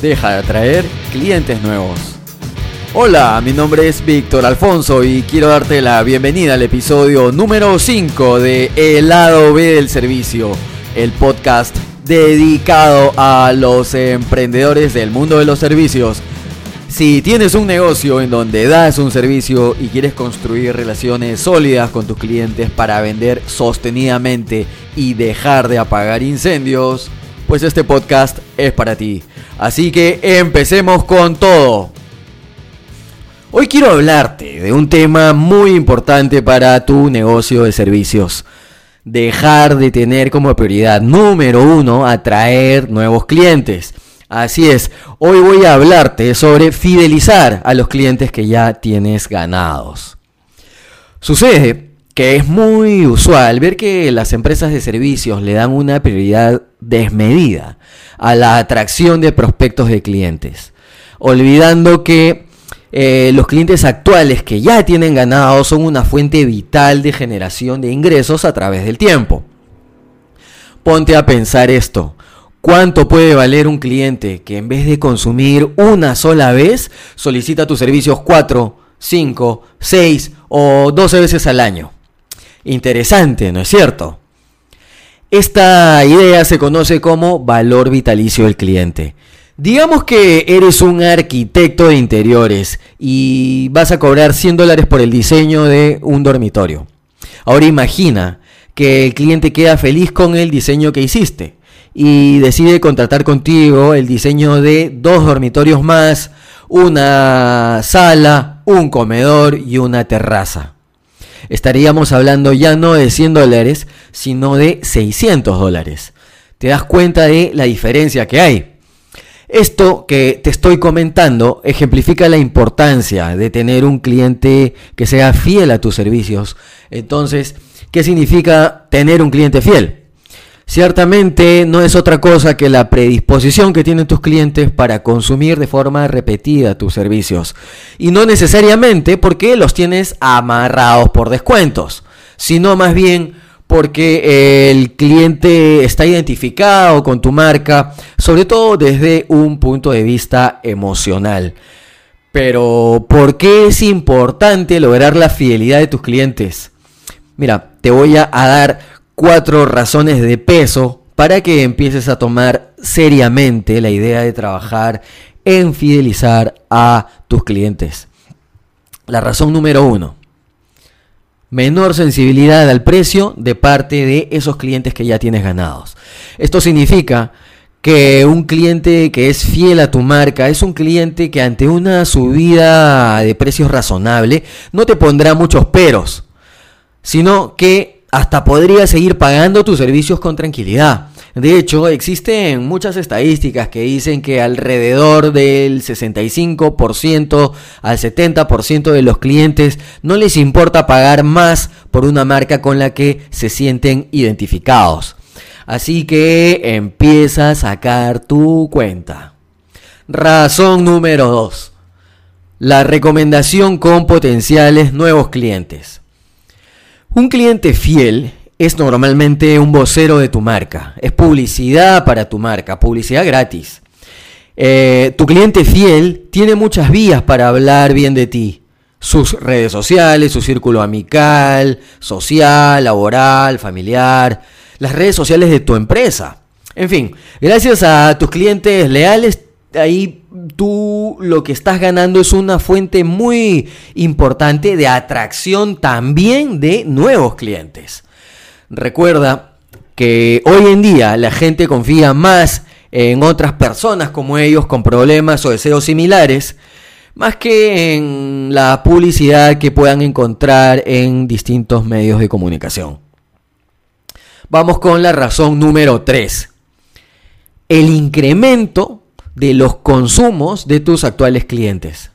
deja de atraer clientes nuevos. Hola, mi nombre es Víctor Alfonso y quiero darte la bienvenida al episodio número 5 de El lado B del servicio, el podcast dedicado a los emprendedores del mundo de los servicios. Si tienes un negocio en donde das un servicio y quieres construir relaciones sólidas con tus clientes para vender sostenidamente y dejar de apagar incendios, pues este podcast es para ti. Así que empecemos con todo. Hoy quiero hablarte de un tema muy importante para tu negocio de servicios. Dejar de tener como prioridad número uno atraer nuevos clientes. Así es, hoy voy a hablarte sobre fidelizar a los clientes que ya tienes ganados. Sucede que es muy usual ver que las empresas de servicios le dan una prioridad desmedida a la atracción de prospectos de clientes, olvidando que eh, los clientes actuales que ya tienen ganados son una fuente vital de generación de ingresos a través del tiempo. Ponte a pensar esto. ¿Cuánto puede valer un cliente que en vez de consumir una sola vez solicita tus servicios 4, 5, 6 o 12 veces al año? Interesante, ¿no es cierto? Esta idea se conoce como valor vitalicio del cliente. Digamos que eres un arquitecto de interiores y vas a cobrar 100 dólares por el diseño de un dormitorio. Ahora imagina que el cliente queda feliz con el diseño que hiciste y decide contratar contigo el diseño de dos dormitorios más, una sala, un comedor y una terraza estaríamos hablando ya no de 100 dólares, sino de 600 dólares. ¿Te das cuenta de la diferencia que hay? Esto que te estoy comentando ejemplifica la importancia de tener un cliente que sea fiel a tus servicios. Entonces, ¿qué significa tener un cliente fiel? Ciertamente no es otra cosa que la predisposición que tienen tus clientes para consumir de forma repetida tus servicios. Y no necesariamente porque los tienes amarrados por descuentos, sino más bien porque el cliente está identificado con tu marca, sobre todo desde un punto de vista emocional. Pero, ¿por qué es importante lograr la fidelidad de tus clientes? Mira, te voy a, dar cuatro razones de peso para que empieces a tomar seriamente la idea de trabajar en fidelizar a tus clientes. La razón número uno, menor sensibilidad al precio de parte de esos clientes que ya tienes ganados. Esto significa que un cliente que es fiel a tu marca es un cliente que ante una subida de precios razonable no te pondrá muchos peros, sino que hasta podría seguir pagando tus servicios con tranquilidad. De hecho, existen muchas estadísticas que dicen que alrededor del 65% al 70% de los clientes no les importa pagar más por una marca con la que se sienten identificados. Así que empieza a sacar tu cuenta. Razón número 2. La recomendación con potenciales nuevos clientes. Un cliente fiel es normalmente un vocero de tu marca, es publicidad para tu marca, publicidad gratis. Eh, tu cliente fiel tiene muchas vías para hablar bien de ti. Sus redes sociales, su círculo amical, social, laboral, familiar, las redes sociales de tu empresa. En fin, gracias a tus clientes leales ahí tú lo que estás ganando es una fuente muy importante de atracción también de nuevos clientes. Recuerda que hoy en día la gente confía más en otras personas como ellos con problemas o deseos similares, más que en la publicidad que puedan encontrar en distintos medios de comunicación. Vamos con la razón número 3. El incremento de los consumos de tus actuales clientes.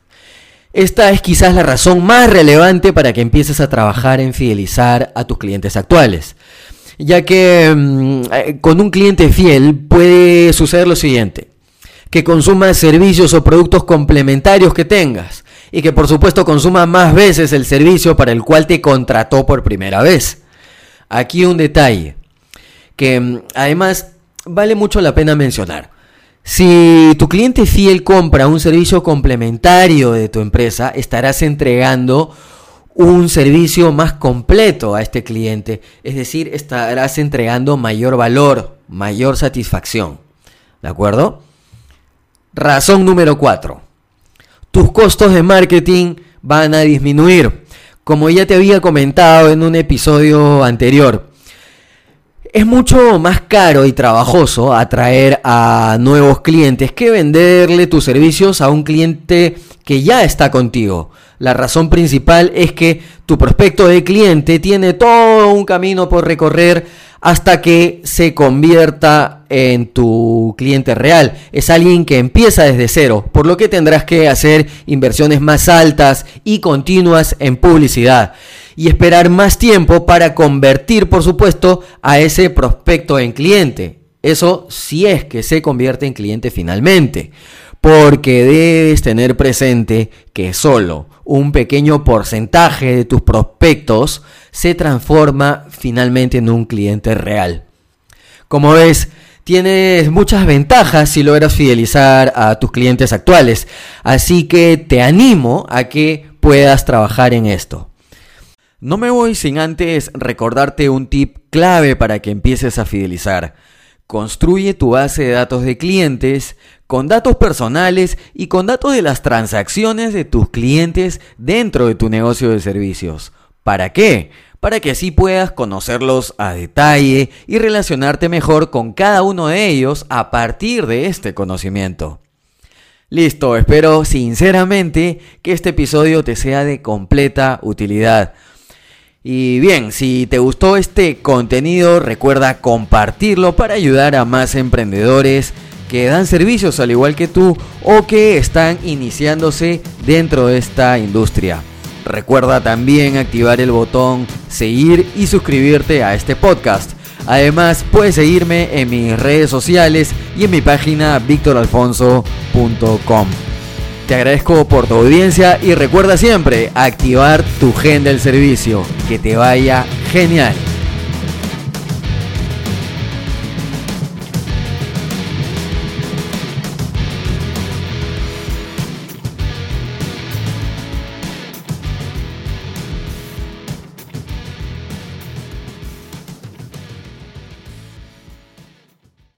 Esta es quizás la razón más relevante para que empieces a trabajar en fidelizar a tus clientes actuales. Ya que mm, eh, con un cliente fiel puede suceder lo siguiente. Que consuma servicios o productos complementarios que tengas. Y que por supuesto consuma más veces el servicio para el cual te contrató por primera vez. Aquí un detalle que mm, además vale mucho la pena mencionar. Si tu cliente fiel compra un servicio complementario de tu empresa, estarás entregando un servicio más completo a este cliente. Es decir, estarás entregando mayor valor, mayor satisfacción. ¿De acuerdo? Razón número 4. Tus costos de marketing van a disminuir. Como ya te había comentado en un episodio anterior, es mucho más caro y trabajoso atraer a nuevos clientes que venderle tus servicios a un cliente que ya está contigo. La razón principal es que tu prospecto de cliente tiene todo un camino por recorrer hasta que se convierta en tu cliente real. Es alguien que empieza desde cero, por lo que tendrás que hacer inversiones más altas y continuas en publicidad y esperar más tiempo para convertir, por supuesto, a ese prospecto en cliente. Eso si es que se convierte en cliente finalmente. Porque debes tener presente que solo un pequeño porcentaje de tus prospectos se transforma finalmente en un cliente real. Como ves, tienes muchas ventajas si logras fidelizar a tus clientes actuales, así que te animo a que puedas trabajar en esto. No me voy sin antes recordarte un tip clave para que empieces a fidelizar. Construye tu base de datos de clientes con datos personales y con datos de las transacciones de tus clientes dentro de tu negocio de servicios. ¿Para qué? Para que así puedas conocerlos a detalle y relacionarte mejor con cada uno de ellos a partir de este conocimiento. Listo, espero sinceramente que este episodio te sea de completa utilidad. Y bien, si te gustó este contenido, recuerda compartirlo para ayudar a más emprendedores que dan servicios al igual que tú o que están iniciándose dentro de esta industria. Recuerda también activar el botón seguir y suscribirte a este podcast. Además, puedes seguirme en mis redes sociales y en mi página victoralfonso.com. Te agradezco por tu audiencia y recuerda siempre activar tu gen del servicio. Que te vaya genial.